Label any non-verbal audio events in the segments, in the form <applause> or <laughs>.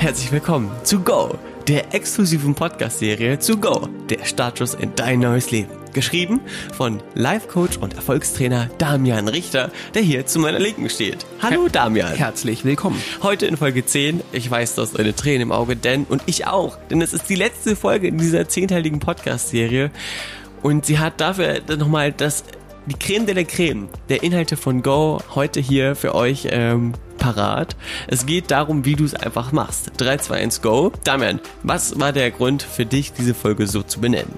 Herzlich willkommen zu Go, der exklusiven Podcast-Serie zu Go, der Startschuss in dein neues Leben. Geschrieben von Life-Coach und Erfolgstrainer Damian Richter, der hier zu meiner Linken steht. Hallo Damian. Herzlich willkommen. Heute in Folge 10. Ich weiß, du hast eine Träne im Auge, denn und ich auch, denn es ist die letzte Folge in dieser zehnteiligen Podcast-Serie. Und sie hat dafür nochmal das, die Creme de la Creme der Inhalte von Go heute hier für euch ähm, parat. Es geht darum, wie du es einfach machst. 3, 2, 1, Go. Damian, was war der Grund für dich, diese Folge so zu benennen?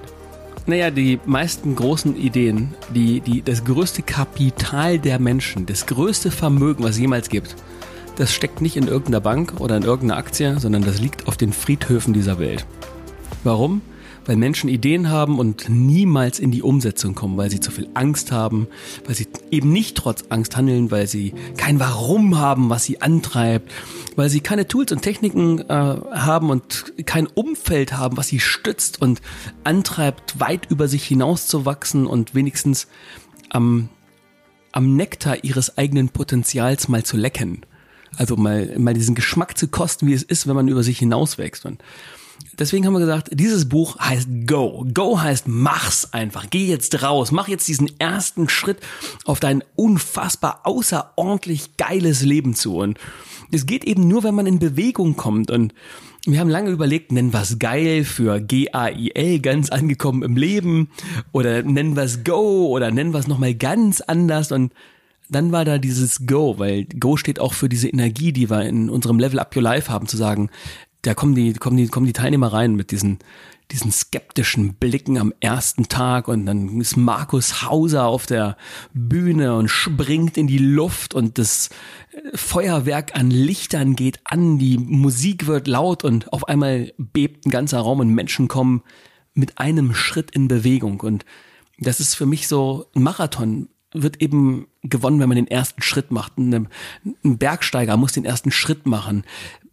Naja, die meisten großen Ideen, die, die, das größte Kapital der Menschen, das größte Vermögen, was es jemals gibt, das steckt nicht in irgendeiner Bank oder in irgendeiner Aktie, sondern das liegt auf den Friedhöfen dieser Welt. Warum? Weil Menschen Ideen haben und niemals in die Umsetzung kommen, weil sie zu viel Angst haben, weil sie eben nicht trotz Angst handeln, weil sie kein Warum haben, was sie antreibt, weil sie keine Tools und Techniken äh, haben und kein Umfeld haben, was sie stützt und antreibt, weit über sich hinauszuwachsen und wenigstens am, am Nektar ihres eigenen Potenzials mal zu lecken. Also mal, mal diesen Geschmack zu kosten, wie es ist, wenn man über sich hinauswächst. Und deswegen haben wir gesagt, dieses Buch heißt Go. Go heißt mach's einfach. Geh jetzt raus. Mach jetzt diesen ersten Schritt auf dein unfassbar außerordentlich geiles Leben zu. Und es geht eben nur, wenn man in Bewegung kommt. Und wir haben lange überlegt, nennen wir es geil für G-A-I-L, ganz angekommen im Leben. Oder nennen wir es Go oder nennen wir es nochmal ganz anders. Und dann war da dieses Go, weil Go steht auch für diese Energie, die wir in unserem Level Up Your Life haben, zu sagen, da kommen die, kommen die, kommen die Teilnehmer rein mit diesen, diesen skeptischen Blicken am ersten Tag und dann ist Markus Hauser auf der Bühne und springt in die Luft und das Feuerwerk an Lichtern geht an, die Musik wird laut und auf einmal bebt ein ganzer Raum und Menschen kommen mit einem Schritt in Bewegung. Und das ist für mich so ein Marathon wird eben gewonnen, wenn man den ersten Schritt macht. Ein Bergsteiger muss den ersten Schritt machen.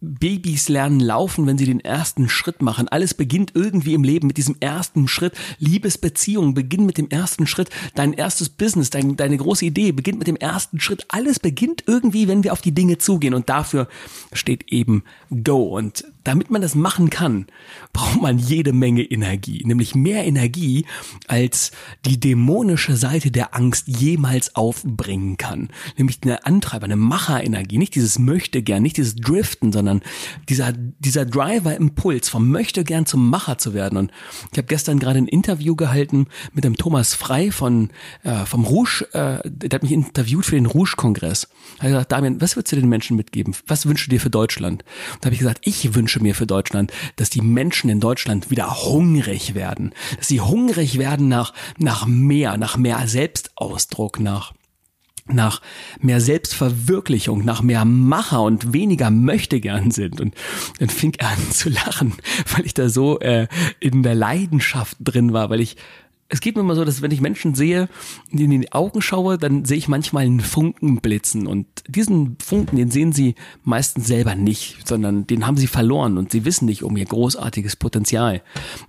Babys lernen laufen, wenn sie den ersten Schritt machen. Alles beginnt irgendwie im Leben mit diesem ersten Schritt. Liebesbeziehungen beginnen mit dem ersten Schritt. Dein erstes Business, dein, deine große Idee beginnt mit dem ersten Schritt. Alles beginnt irgendwie, wenn wir auf die Dinge zugehen. Und dafür steht eben Go. Und damit man das machen kann, braucht man jede Menge Energie. Nämlich mehr Energie, als die dämonische Seite der Angst jemals aufbringen kann. Nämlich eine Antreiber, eine Macherenergie. Nicht dieses möchte gern, nicht dieses Driften, sondern dieser, dieser Driver-Impuls vom möchte gern zum Macher zu werden. Und ich habe gestern gerade ein Interview gehalten mit dem Thomas Frei von äh, vom Rouge, äh, der hat mich interviewt für den Rouge-Kongress. Er hat gesagt, Damian, was würdest du den Menschen mitgeben? Was wünschst du dir für Deutschland? Und da habe ich gesagt, ich wünsche mir für Deutschland, dass die Menschen in Deutschland wieder hungrig werden. Dass sie hungrig werden nach, nach mehr, nach mehr Selbstausdruck, nach nach mehr Selbstverwirklichung, nach mehr Macher und weniger möchte gern sind. Und dann fing er an zu lachen, weil ich da so äh, in der Leidenschaft drin war, weil ich es geht mir immer so, dass wenn ich Menschen sehe, die in die Augen schaue, dann sehe ich manchmal einen Funken blitzen. Und diesen Funken, den sehen sie meistens selber nicht, sondern den haben sie verloren und sie wissen nicht um ihr großartiges Potenzial.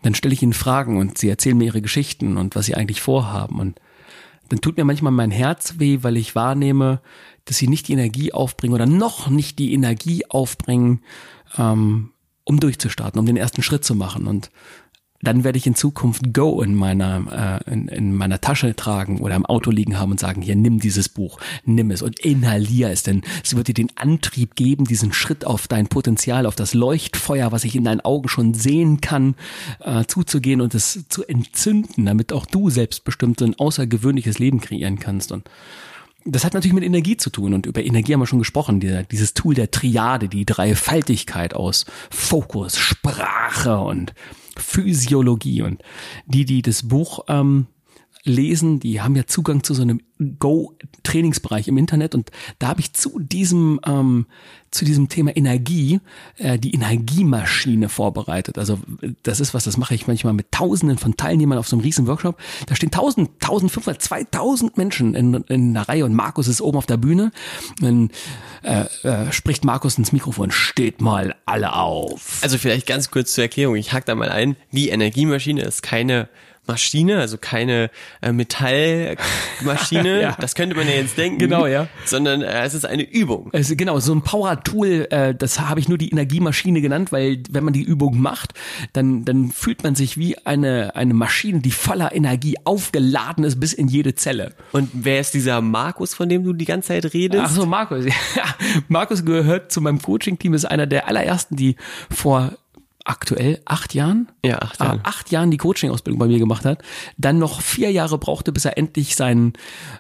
Dann stelle ich ihnen Fragen und sie erzählen mir ihre Geschichten und was sie eigentlich vorhaben. Und dann tut mir manchmal mein Herz weh, weil ich wahrnehme, dass sie nicht die Energie aufbringen oder noch nicht die Energie aufbringen, ähm, um durchzustarten, um den ersten Schritt zu machen. Und dann werde ich in Zukunft Go in meiner, äh, in, in meiner Tasche tragen oder im Auto liegen haben und sagen, hier, nimm dieses Buch, nimm es und inhalier es, denn es wird dir den Antrieb geben, diesen Schritt auf dein Potenzial, auf das Leuchtfeuer, was ich in deinen Augen schon sehen kann, äh, zuzugehen und es zu entzünden, damit auch du selbstbestimmt ein außergewöhnliches Leben kreieren kannst. Und das hat natürlich mit Energie zu tun und über Energie haben wir schon gesprochen. Dieser, dieses Tool der Triade, die Dreifaltigkeit aus Fokus, Sprache und Physiologie. Und die, die das Buch ähm, lesen, die haben ja Zugang zu so einem Go-Trainingsbereich im Internet und da habe ich zu diesem ähm, zu diesem Thema Energie äh, die Energiemaschine vorbereitet. Also das ist was, das mache ich manchmal mit Tausenden von Teilnehmern auf so einem riesen Workshop. Da stehen 1000, 1500, 2000 Menschen in, in einer Reihe und Markus ist oben auf der Bühne. Dann äh, äh, spricht Markus ins Mikrofon, steht mal alle auf. Also vielleicht ganz kurz zur Erklärung, ich hack da mal ein. Die Energiemaschine ist keine Maschine, also keine äh, Metallmaschine, <laughs> Ja. das könnte man ja jetzt denken. Genau, ja. Sondern äh, es ist eine Übung. Also genau, so ein Power-Tool, äh, das habe ich nur die Energiemaschine genannt, weil wenn man die Übung macht, dann, dann fühlt man sich wie eine, eine Maschine, die voller Energie aufgeladen ist bis in jede Zelle. Und wer ist dieser Markus, von dem du die ganze Zeit redest? Ach so, Markus. <laughs> Ja, Markus gehört zu meinem Coaching-Team, ist einer der allerersten, die vor aktuell acht Jahren? Ja, acht Ah, Jahren. acht Jahren die Coaching-Ausbildung bei mir gemacht hat, dann noch vier Jahre brauchte, bis er endlich seinen,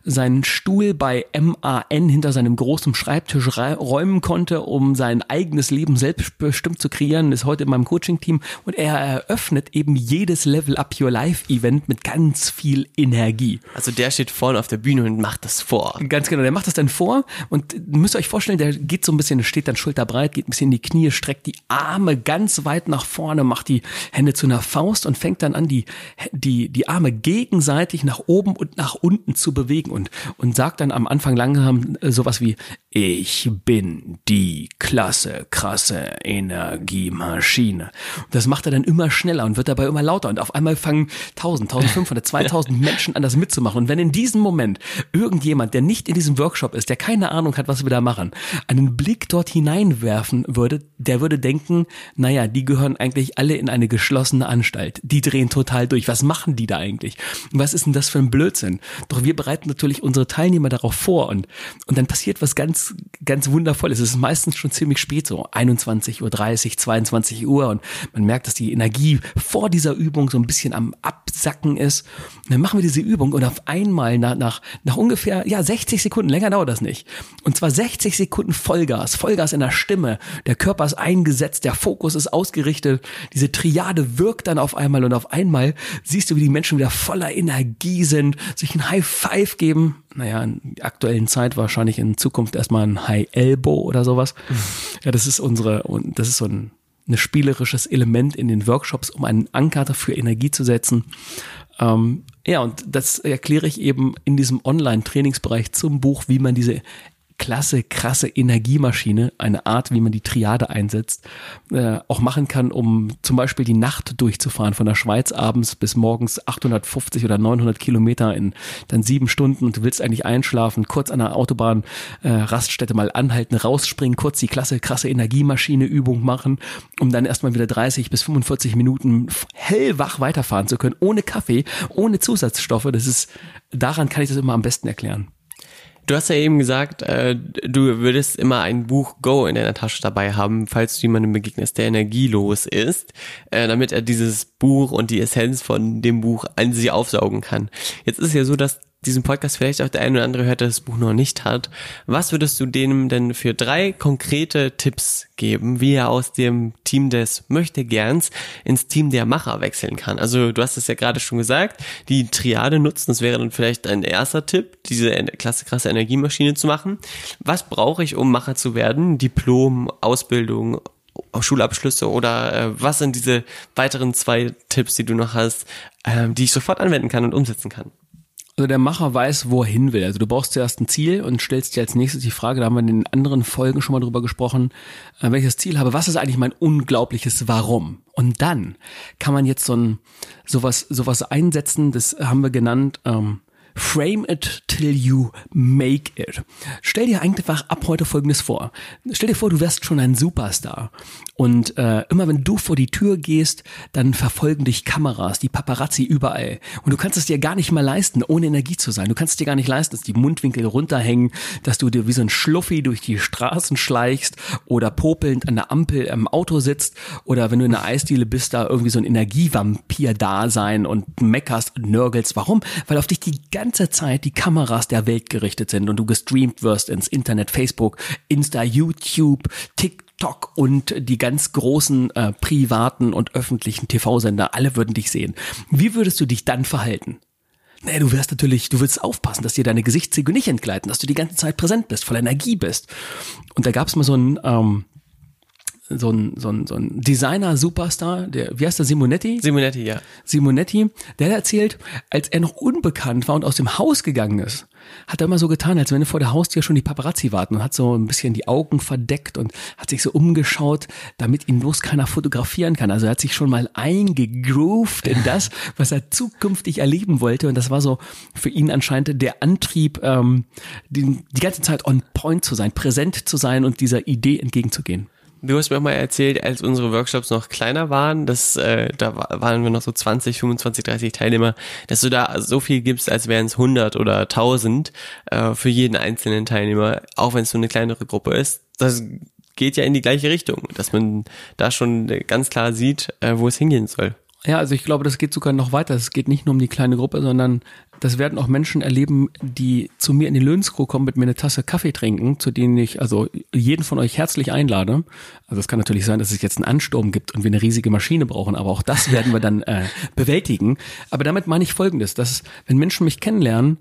seinen Stuhl bei MAN hinter seinem großen Schreibtisch rei- räumen konnte, um sein eigenes Leben selbstbestimmt zu kreieren, ist heute in meinem Coaching-Team und er eröffnet eben jedes Level Up Your Life-Event mit ganz viel Energie. Also der steht vorne auf der Bühne und macht das vor. Ganz genau, der macht das dann vor und müsst ihr euch vorstellen, der geht so ein bisschen, steht dann schulterbreit, geht ein bisschen in die Knie, streckt die Arme ganz weit nach vorne, macht die Hände zu einer Faust und fängt dann an, die, die, die Arme gegenseitig nach oben und nach unten zu bewegen und, und sagt dann am Anfang langsam sowas wie, ich bin die klasse, krasse Energiemaschine. Und das macht er dann immer schneller und wird dabei immer lauter und auf einmal fangen 1000, 1500, 2000 Menschen an, das mitzumachen. Und wenn in diesem Moment irgendjemand, der nicht in diesem Workshop ist, der keine Ahnung hat, was wir da machen, einen Blick dort hineinwerfen würde, der würde denken, naja, die gehören eigentlich alle in eine geschlossene Anstalt. Die drehen total durch. Was machen die da eigentlich? Was ist denn das für ein Blödsinn? Doch wir bereiten natürlich unsere Teilnehmer darauf vor und, und dann passiert was ganz, ganz Wundervolles. Es ist meistens schon ziemlich spät, so 21.30 Uhr, 22 Uhr und man merkt, dass die Energie vor dieser Übung so ein bisschen am Absacken ist. Und dann machen wir diese Übung und auf einmal nach, nach, nach ungefähr, ja, 60 Sekunden, länger dauert das nicht. Und zwar 60 Sekunden Vollgas, Vollgas in der Stimme. Der Körper ist eingesetzt, der Fokus ist ausgerichtet. Diese Triade wirkt dann auf einmal und auf einmal siehst du, wie die Menschen wieder voller Energie sind, sich ein High Five geben. Naja, in der aktuellen Zeit wahrscheinlich in Zukunft erstmal ein High Elbow oder sowas. Ja, das ist unsere, und das ist so ein, ein spielerisches Element in den Workshops, um einen Anker für Energie zu setzen. Ähm, ja, und das erkläre ich eben in diesem Online-Trainingsbereich zum Buch, wie man diese klasse, krasse Energiemaschine, eine Art, wie man die Triade einsetzt, äh, auch machen kann, um zum Beispiel die Nacht durchzufahren von der Schweiz abends bis morgens 850 oder 900 Kilometer in dann sieben Stunden und du willst eigentlich einschlafen, kurz an der Autobahn äh, Raststätte mal anhalten, rausspringen, kurz die klasse, krasse Energiemaschine Übung machen, um dann erstmal wieder 30 bis 45 Minuten hellwach weiterfahren zu können, ohne Kaffee, ohne Zusatzstoffe. Das ist, daran kann ich das immer am besten erklären. Du hast ja eben gesagt, äh, du würdest immer ein Buch Go in deiner Tasche dabei haben, falls du jemandem begegnest, der energielos ist, äh, damit er dieses Buch und die Essenz von dem Buch an sich aufsaugen kann. Jetzt ist ja so, dass diesen Podcast vielleicht auch der eine oder andere hört, der das Buch noch nicht hat. Was würdest du dem denn für drei konkrete Tipps geben, wie er aus dem Team des Möchtegerns ins Team der Macher wechseln kann? Also du hast es ja gerade schon gesagt, die Triade nutzen, das wäre dann vielleicht ein erster Tipp, diese klasse krasse Energiemaschine zu machen. Was brauche ich, um Macher zu werden? Diplom, Ausbildung, Schulabschlüsse oder äh, was sind diese weiteren zwei Tipps, die du noch hast, äh, die ich sofort anwenden kann und umsetzen kann? Also der Macher weiß, wo er hin will. Also du brauchst zuerst ein Ziel und stellst dir als nächstes die Frage, da haben wir in den anderen Folgen schon mal drüber gesprochen, äh, welches Ziel habe, was ist eigentlich mein unglaubliches Warum? Und dann kann man jetzt so ein sowas sowas einsetzen, das haben wir genannt ähm, Frame it till you make it. Stell dir einfach ab heute Folgendes vor. Stell dir vor, du wärst schon ein Superstar. Und äh, immer wenn du vor die Tür gehst, dann verfolgen dich Kameras, die Paparazzi überall. Und du kannst es dir gar nicht mehr leisten, ohne Energie zu sein. Du kannst es dir gar nicht leisten, dass die Mundwinkel runterhängen, dass du dir wie so ein Schluffi durch die Straßen schleichst oder popelnd an der Ampel im Auto sitzt oder wenn du in der Eisdiele bist, da irgendwie so ein Energievampir da sein und meckerst und nörgelst. Warum? Weil auf dich die ganze Zeit die Kameras der Welt gerichtet sind und du gestreamt wirst ins Internet, Facebook, Insta, YouTube, TikTok und die ganz großen äh, privaten und öffentlichen TV-Sender, alle würden dich sehen. Wie würdest du dich dann verhalten? Naja, du wirst natürlich, du willst aufpassen, dass dir deine Gesichtszüge nicht entgleiten, dass du die ganze Zeit präsent bist, voller Energie bist. Und da gab es mal so ein, ähm, so ein, so ein, so ein Designer-Superstar, der, wie heißt der, Simonetti? Simonetti, ja. Simonetti, der hat erzählt, als er noch unbekannt war und aus dem Haus gegangen ist, hat er immer so getan, als wenn vor der Haustür schon die Paparazzi warten und hat so ein bisschen die Augen verdeckt und hat sich so umgeschaut, damit ihn bloß keiner fotografieren kann. Also er hat sich schon mal eingegroovt in das, was er zukünftig erleben wollte und das war so für ihn anscheinend der Antrieb, ähm, die, die ganze Zeit on point zu sein, präsent zu sein und dieser Idee entgegenzugehen. Du hast mir auch mal erzählt, als unsere Workshops noch kleiner waren, dass äh, da waren wir noch so 20, 25, 30 Teilnehmer, dass du da so viel gibst, als wären es 100 oder 1000 äh, für jeden einzelnen Teilnehmer, auch wenn es so eine kleinere Gruppe ist. Das geht ja in die gleiche Richtung, dass man da schon ganz klar sieht, äh, wo es hingehen soll. Ja, also ich glaube, das geht sogar noch weiter. Es geht nicht nur um die kleine Gruppe, sondern das werden auch Menschen erleben, die zu mir in die Löhnskro kommen, mit mir eine Tasse Kaffee trinken, zu denen ich also jeden von euch herzlich einlade. Also es kann natürlich sein, dass es jetzt einen Ansturm gibt und wir eine riesige Maschine brauchen, aber auch das werden wir dann äh, bewältigen. Aber damit meine ich Folgendes, dass wenn Menschen mich kennenlernen,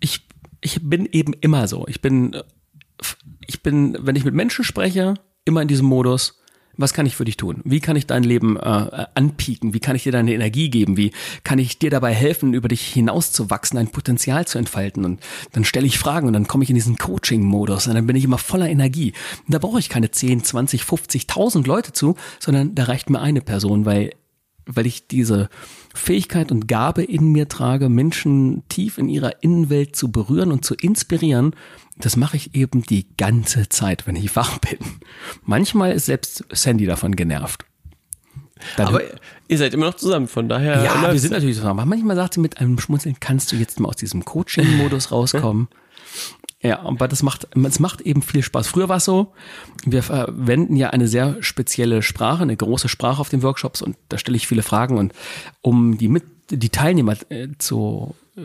ich, ich bin eben immer so. Ich bin, ich bin, wenn ich mit Menschen spreche, immer in diesem Modus, was kann ich für dich tun? Wie kann ich dein Leben äh, anpieken? Wie kann ich dir deine Energie geben? Wie kann ich dir dabei helfen, über dich hinauszuwachsen, dein Potenzial zu entfalten? Und dann stelle ich Fragen und dann komme ich in diesen Coaching-Modus und dann bin ich immer voller Energie. Und da brauche ich keine 10, 20, 50, 1000 Leute zu, sondern da reicht mir eine Person, weil weil ich diese Fähigkeit und Gabe in mir trage, Menschen tief in ihrer Innenwelt zu berühren und zu inspirieren. Das mache ich eben die ganze Zeit, wenn ich wach bin. Manchmal ist selbst Sandy davon genervt. Dann aber ihr seid immer noch zusammen, von daher. Ja, wir sind natürlich zusammen. Aber manchmal sagt sie mit einem Schmunzeln, kannst du jetzt mal aus diesem Coaching-Modus <laughs> rauskommen? Ja, aber das macht, es macht eben viel Spaß. Früher war es so, wir verwenden ja eine sehr spezielle Sprache, eine große Sprache auf den Workshops und da stelle ich viele Fragen und um die mit, die Teilnehmer äh, zu, äh,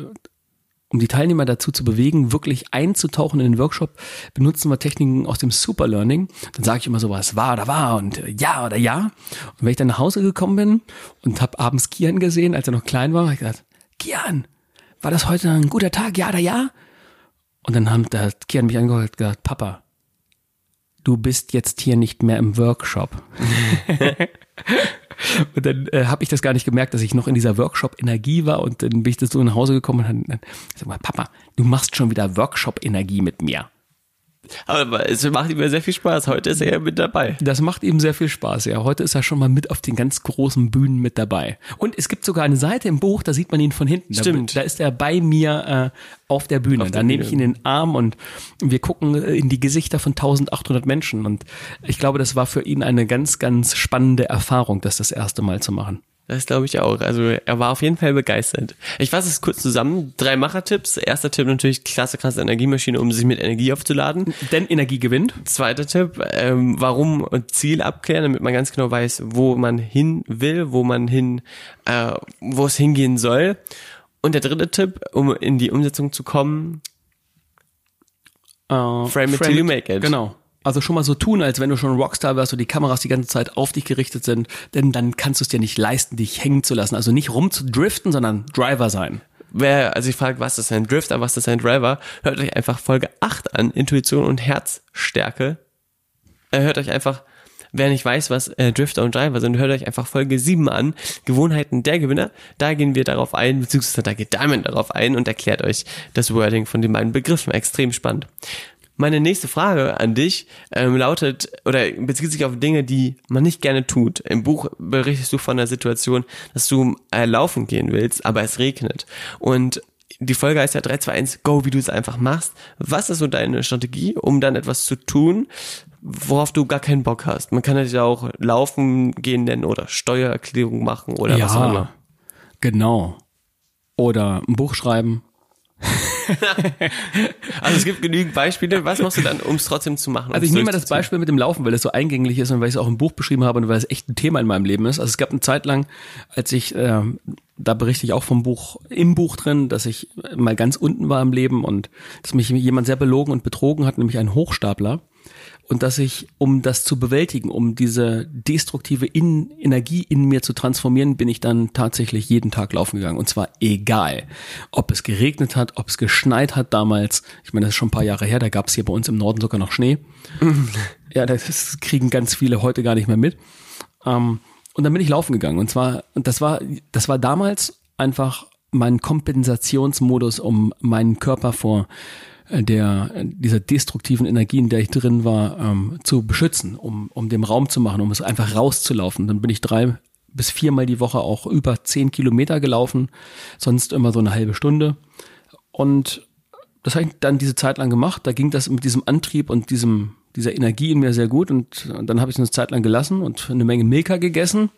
um die Teilnehmer dazu zu bewegen, wirklich einzutauchen in den Workshop, benutzen wir Techniken aus dem Superlearning. Dann sage ich immer so was war oder war und äh, ja oder ja. Und wenn ich dann nach Hause gekommen bin und habe abends Kian gesehen, als er noch klein war, habe ich gesagt, Kian, war das heute ein guter Tag, ja oder ja? Und dann haben, da hat Kian mich angehört und gesagt, Papa, du bist jetzt hier nicht mehr im Workshop. <laughs> <laughs> <laughs> und dann äh, habe ich das gar nicht gemerkt, dass ich noch in dieser Workshop-Energie war und dann bin ich das so nach Hause gekommen und dann, sag mal, Papa, du machst schon wieder Workshop-Energie mit mir. Aber es macht ihm ja sehr viel Spaß. Heute ist er ja mit dabei. Das macht ihm sehr viel Spaß, ja. Heute ist er schon mal mit auf den ganz großen Bühnen mit dabei. Und es gibt sogar eine Seite im Buch, da sieht man ihn von hinten. Stimmt. Da, da ist er bei mir äh, auf der Bühne. Auf da nehme ich ihn in den Arm und wir gucken äh, in die Gesichter von 1800 Menschen. Und ich glaube, das war für ihn eine ganz, ganz spannende Erfahrung, das das erste Mal zu machen. Das glaube ich auch. Also er war auf jeden Fall begeistert. Ich fasse es kurz zusammen. Drei Machertipps. Erster Tipp natürlich klasse, krasse Energiemaschine, um sich mit Energie aufzuladen. Denn Energie gewinnt. Zweiter Tipp, ähm, warum und Ziel abklären, damit man ganz genau weiß, wo man hin will, wo man hin, äh, wo es hingehen soll. Und der dritte Tipp, um in die Umsetzung zu kommen, uh, frame it till you make it. Genau. Also schon mal so tun, als wenn du schon Rockstar wärst und die Kameras die ganze Zeit auf dich gerichtet sind, denn dann kannst du es dir nicht leisten, dich hängen zu lassen. Also nicht rumzudriften, sondern Driver sein. Wer also ich frage, was ist ein Drifter, was ist ein Driver, hört euch einfach Folge 8 an, Intuition und Herzstärke. Hört euch einfach, wer nicht weiß, was äh, Drifter und Driver sind, hört euch einfach Folge 7 an, Gewohnheiten der Gewinner. Da gehen wir darauf ein, beziehungsweise da geht Diamond darauf ein und erklärt euch das Wording von den beiden Begriffen. Extrem spannend. Meine nächste Frage an dich ähm, lautet oder bezieht sich auf Dinge, die man nicht gerne tut. Im Buch berichtest du von der Situation, dass du äh, laufen gehen willst, aber es regnet. Und die Folge heißt ja 3, 2, 1, go, wie du es einfach machst. Was ist so deine Strategie, um dann etwas zu tun, worauf du gar keinen Bock hast? Man kann ja auch laufen gehen nennen oder Steuererklärung machen oder ja, was auch immer. Genau. Oder ein Buch schreiben <laughs> also es gibt genügend Beispiele. Was machst du dann, um es trotzdem zu machen? Also ich nehme mal das Beispiel mit dem Laufen, weil es so eingänglich ist und weil ich es auch im Buch beschrieben habe und weil es echt ein Thema in meinem Leben ist. Also es gab eine Zeit lang, als ich, äh, da berichte ich auch vom Buch, im Buch drin, dass ich mal ganz unten war im Leben und dass mich jemand sehr belogen und betrogen hat, nämlich ein Hochstapler. Und dass ich, um das zu bewältigen, um diese destruktive in Energie in mir zu transformieren, bin ich dann tatsächlich jeden Tag laufen gegangen. Und zwar egal, ob es geregnet hat, ob es geschneit hat damals. Ich meine, das ist schon ein paar Jahre her, da gab es hier bei uns im Norden sogar noch Schnee. <laughs> ja, das kriegen ganz viele heute gar nicht mehr mit. Ähm, und dann bin ich laufen gegangen. Und zwar, und das war, das war damals einfach mein Kompensationsmodus, um meinen Körper vor der dieser destruktiven Energie, in der ich drin war, ähm, zu beschützen, um, um dem Raum zu machen, um es einfach rauszulaufen. Dann bin ich drei bis viermal die Woche auch über zehn Kilometer gelaufen, sonst immer so eine halbe Stunde. Und das habe ich dann diese Zeit lang gemacht. Da ging das mit diesem Antrieb und diesem, dieser Energie in mir sehr gut. Und, und dann habe ich es eine Zeit lang gelassen und eine Menge Milka gegessen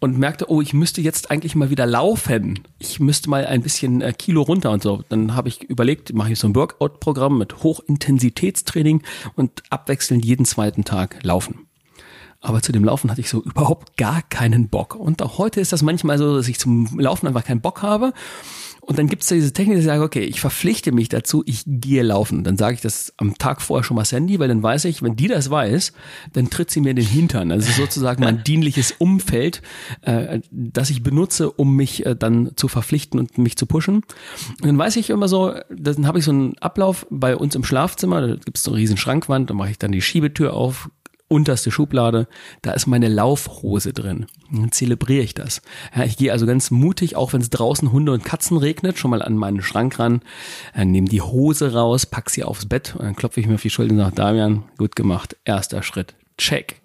und merkte, oh, ich müsste jetzt eigentlich mal wieder laufen. Ich müsste mal ein bisschen äh, Kilo runter und so. Dann habe ich überlegt, mache ich so ein Workout-Programm mit Hochintensitätstraining und abwechselnd jeden zweiten Tag laufen. Aber zu dem Laufen hatte ich so <laughs> überhaupt gar keinen Bock. Und auch heute ist das manchmal so, dass ich zum Laufen einfach keinen Bock habe und dann gibt es diese Technik, dass ich sage, okay, ich verpflichte mich dazu, ich gehe laufen. Dann sage ich das am Tag vorher schon mal Sandy, weil dann weiß ich, wenn die das weiß, dann tritt sie mir in den Hintern. Also sozusagen mein dienliches Umfeld, äh, das ich benutze, um mich äh, dann zu verpflichten und mich zu pushen. Und dann weiß ich immer so, dann habe ich so einen Ablauf bei uns im Schlafzimmer, da gibt es so eine riesen Schrankwand, da mache ich dann die Schiebetür auf, unterste Schublade, da ist meine Laufhose drin. Dann zelebriere ich das. Ja, ich gehe also ganz mutig, auch wenn es draußen Hunde und Katzen regnet, schon mal an meinen Schrank ran, äh, nehme die Hose raus, pack sie aufs Bett und dann klopfe ich mir auf die Schulter und sage, Damian, gut gemacht, erster Schritt, check.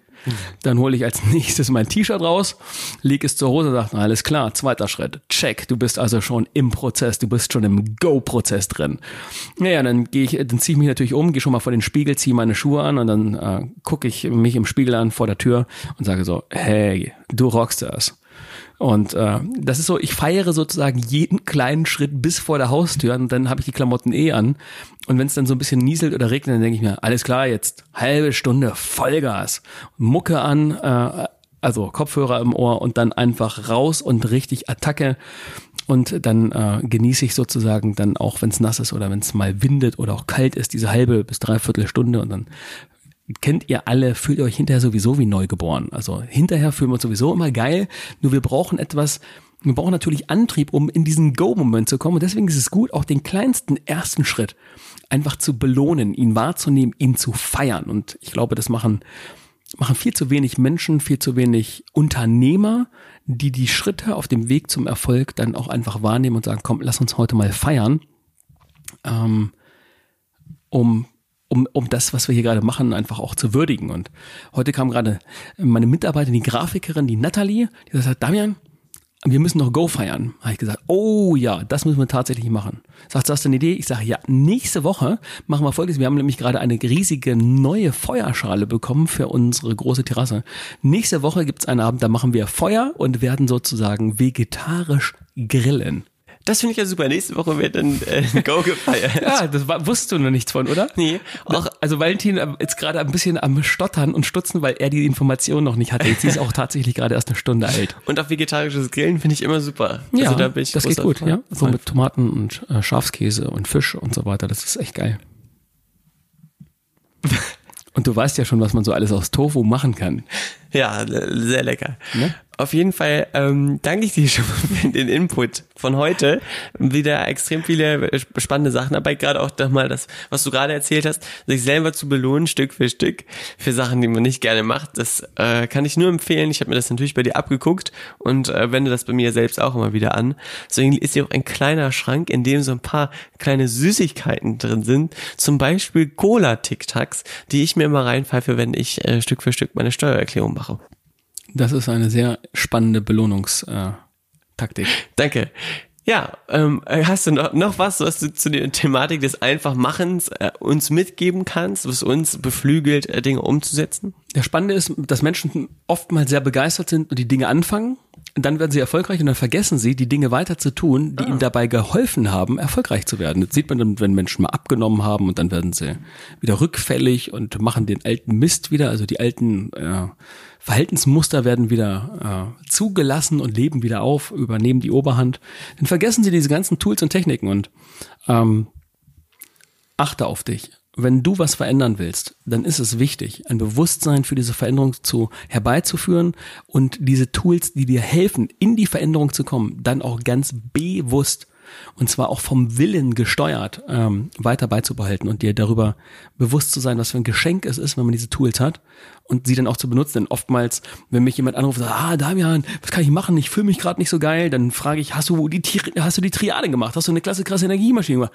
Dann hole ich als <laughs> nächstes mein T-Shirt raus, lege es zur Hose, sage, alles klar, zweiter Schritt, check. Du bist also schon im Prozess, du bist schon im Go-Prozess drin. Naja, dann gehe ich, dann ziehe ich mich natürlich um, gehe schon mal vor den Spiegel, ziehe meine Schuhe an und dann äh, gucke ich mich im Spiegel an vor der Tür und sage so, hey, du rockst das. Und äh, das ist so, ich feiere sozusagen jeden kleinen Schritt bis vor der Haustür und dann habe ich die Klamotten eh an. Und wenn es dann so ein bisschen nieselt oder regnet, dann denke ich mir, alles klar, jetzt halbe Stunde Vollgas, Mucke an, äh, also Kopfhörer im Ohr und dann einfach raus und richtig Attacke. Und dann äh, genieße ich sozusagen dann auch, wenn es nass ist oder wenn es mal windet oder auch kalt ist, diese halbe bis dreiviertel Stunde und dann kennt ihr alle, fühlt ihr euch hinterher sowieso wie neugeboren. Also hinterher fühlen wir uns sowieso immer geil, nur wir brauchen etwas, wir brauchen natürlich Antrieb, um in diesen Go-Moment zu kommen. Und deswegen ist es gut, auch den kleinsten ersten Schritt einfach zu belohnen, ihn wahrzunehmen, ihn zu feiern. Und ich glaube, das machen, machen viel zu wenig Menschen, viel zu wenig Unternehmer, die die Schritte auf dem Weg zum Erfolg dann auch einfach wahrnehmen und sagen, komm, lass uns heute mal feiern, ähm, um um, um das, was wir hier gerade machen, einfach auch zu würdigen. Und heute kam gerade meine Mitarbeiterin, die Grafikerin, die Natalie, die sagt, Damian, wir müssen noch Go feiern. Habe ich gesagt, oh ja, das müssen wir tatsächlich machen. Sagt, hast du eine Idee? Ich sage, ja, nächste Woche machen wir folgendes. Wir haben nämlich gerade eine riesige neue Feuerschale bekommen für unsere große Terrasse. Nächste Woche gibt's einen Abend, da machen wir Feuer und werden sozusagen vegetarisch grillen. Das finde ich ja super. Nächste Woche wird dann äh, <laughs> Go gefeiert. ja, das war, wusstest du noch nichts von, oder? Nee. Auch, also Valentin ist gerade ein bisschen am Stottern und Stutzen, weil er die Information noch nicht hatte. Jetzt ist auch tatsächlich gerade erst eine Stunde alt. <laughs> Und auf vegetarisches Grillen finde ich immer super. Ja, also da bin ich das geht gut, ja. So mit Tomaten und äh, Schafskäse und Fisch und so weiter. Das ist echt geil. <laughs> Und du weißt ja schon, was man so alles aus Tofu machen kann. Ja, sehr lecker. Ne? Auf jeden Fall ähm, danke ich dir <laughs> schon für den Input von heute. Wieder extrem viele spannende Sachen dabei. Gerade auch nochmal das, was du gerade erzählt hast, sich selber zu belohnen, Stück für Stück, für Sachen, die man nicht gerne macht. Das äh, kann ich nur empfehlen. Ich habe mir das natürlich bei dir abgeguckt und äh, wende das bei mir selbst auch immer wieder an. Deswegen ist hier auch ein kleiner Schrank, in dem so ein paar kleine Süßigkeiten drin sind. Zum Beispiel Cola-Tic-Tacs, die ich mir immer reinpfeife, wenn ich äh, Stück für Stück meine Steuererklärung mache. Das ist eine sehr spannende Belohnungstaktik. Danke. Ja, ähm, hast du noch, noch was, was du zu der Thematik des Einfachmachens äh, uns mitgeben kannst, was uns beflügelt, äh, Dinge umzusetzen? Der Spannende ist, dass Menschen oftmals sehr begeistert sind und die Dinge anfangen dann werden sie erfolgreich und dann vergessen sie, die Dinge weiter zu tun, die ah. ihnen dabei geholfen haben, erfolgreich zu werden. Das sieht man dann, wenn Menschen mal abgenommen haben und dann werden sie wieder rückfällig und machen den alten Mist wieder, also die alten äh, Verhaltensmuster werden wieder äh, zugelassen und leben wieder auf, übernehmen die Oberhand. Dann vergessen sie diese ganzen Tools und Techniken und ähm, achte auf dich wenn du was verändern willst, dann ist es wichtig, ein Bewusstsein für diese Veränderung zu herbeizuführen und diese Tools, die dir helfen, in die Veränderung zu kommen, dann auch ganz bewusst und zwar auch vom Willen gesteuert ähm, weiter beizubehalten und dir darüber bewusst zu sein, was für ein Geschenk es ist, wenn man diese Tools hat und sie dann auch zu benutzen. Denn oftmals, wenn mich jemand anruft, sagt, ah Damian, was kann ich machen? Ich fühle mich gerade nicht so geil, dann frage ich, hast du die hast du die Triade gemacht? Hast du eine klasse krasse Energiemaschine gemacht?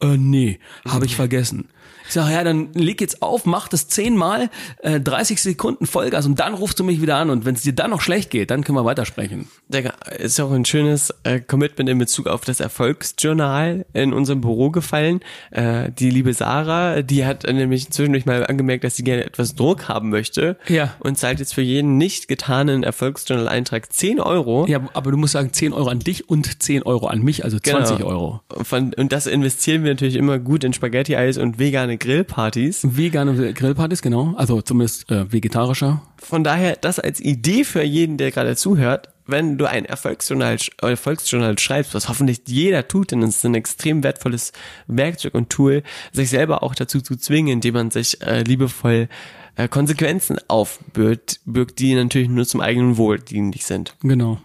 Äh, nee, habe ich vergessen. Ich sage, ja, dann leg jetzt auf, mach das zehnmal, äh, 30 Sekunden Vollgas und dann rufst du mich wieder an und wenn es dir dann noch schlecht geht, dann können wir weitersprechen. Digga, ist auch ein schönes äh, Commitment in Bezug auf das Erfolgsjournal in unserem Büro gefallen. Äh, die liebe Sarah, die hat nämlich zwischendurch mal angemerkt, dass sie gerne etwas Druck haben möchte. Ja. Und zahlt jetzt für jeden nicht getanen Erfolgsjournal-Eintrag 10 Euro. Ja, aber du musst sagen 10 Euro an dich und 10 Euro an mich, also 20 Genau. Euro. Von, und das investieren wir natürlich immer gut in Spaghetti-Eis und vegane Grillpartys. Vegane Grillpartys, genau. Also zumindest äh, vegetarischer. Von daher, das als Idee für jeden, der gerade zuhört, wenn du ein Erfolgsjournal, Erfolgsjournal schreibst, was hoffentlich jeder tut, denn es ist ein extrem wertvolles Werkzeug und Tool, sich selber auch dazu zu zwingen, indem man sich äh, liebevoll äh, Konsequenzen aufbürgt, bürgt, die natürlich nur zum eigenen Wohl dienlich sind. Genau.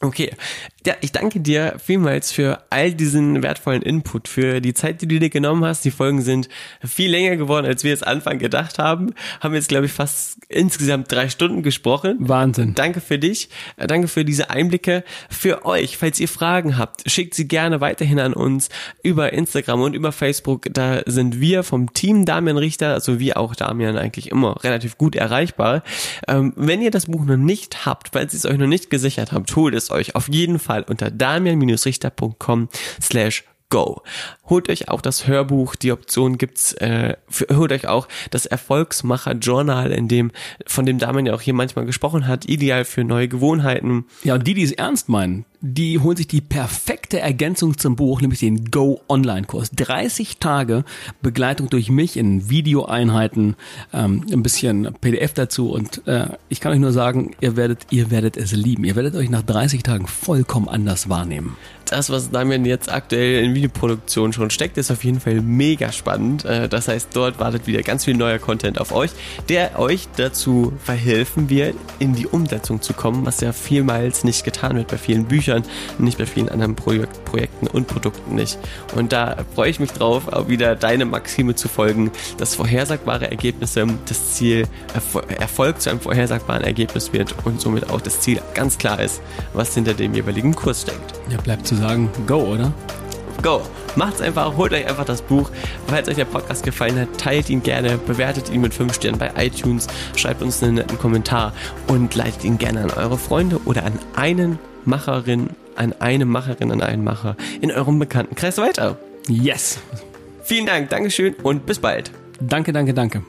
Okay. Ja, ich danke dir vielmals für all diesen wertvollen Input, für die Zeit, die du dir genommen hast. Die Folgen sind viel länger geworden, als wir es Anfang gedacht haben. Haben jetzt, glaube ich, fast insgesamt drei Stunden gesprochen. Wahnsinn. Danke für dich. Danke für diese Einblicke. Für euch, falls ihr Fragen habt, schickt sie gerne weiterhin an uns über Instagram und über Facebook. Da sind wir vom Team Damian Richter, also wie auch Damian eigentlich immer relativ gut erreichbar. Ähm, wenn ihr das Buch noch nicht habt, falls ihr es euch noch nicht gesichert habt, holt es euch auf jeden Fall unter damian-richter.com slash go. Holt euch auch das Hörbuch, die Option gibt's, äh, für, holt euch auch das Erfolgsmacher Journal, in dem, von dem Damian ja auch hier manchmal gesprochen hat, ideal für neue Gewohnheiten. Ja, und die, die es ernst meinen, die holen sich die perfekte Ergänzung zum Buch, nämlich den Go Online Kurs. 30 Tage Begleitung durch mich in Videoeinheiten, ähm, ein bisschen PDF dazu und äh, ich kann euch nur sagen, ihr werdet, ihr werdet es lieben. Ihr werdet euch nach 30 Tagen vollkommen anders wahrnehmen. Das, was Damian jetzt aktuell in Videoproduktion schon steckt, ist auf jeden Fall mega spannend. Äh, Das heißt, dort wartet wieder ganz viel neuer Content auf euch, der euch dazu verhelfen wird, in die Umsetzung zu kommen, was ja vielmals nicht getan wird bei vielen Büchern, nicht bei vielen anderen Projek Projekten und Produkten nicht. Und da freue ich mich drauf, auch wieder deine Maxime zu folgen, dass vorhersagbare Ergebnisse das Ziel, Erfol- Erfolg zu einem vorhersagbaren Ergebnis wird und somit auch das Ziel ganz klar ist, was hinter dem jeweiligen Kurs steckt. Ja, bleibt zu sagen, go, oder? Go. Macht's einfach, holt euch einfach das Buch. Falls euch der Podcast gefallen hat, teilt ihn gerne, bewertet ihn mit 5 Sternen bei iTunes, schreibt uns einen netten Kommentar und leitet ihn gerne an eure Freunde oder an einen Macherin, an eine Macherin, an einen Macher in eurem Bekanntenkreis weiter. Yes. Vielen Dank, Dankeschön und bis bald. Danke, danke, danke.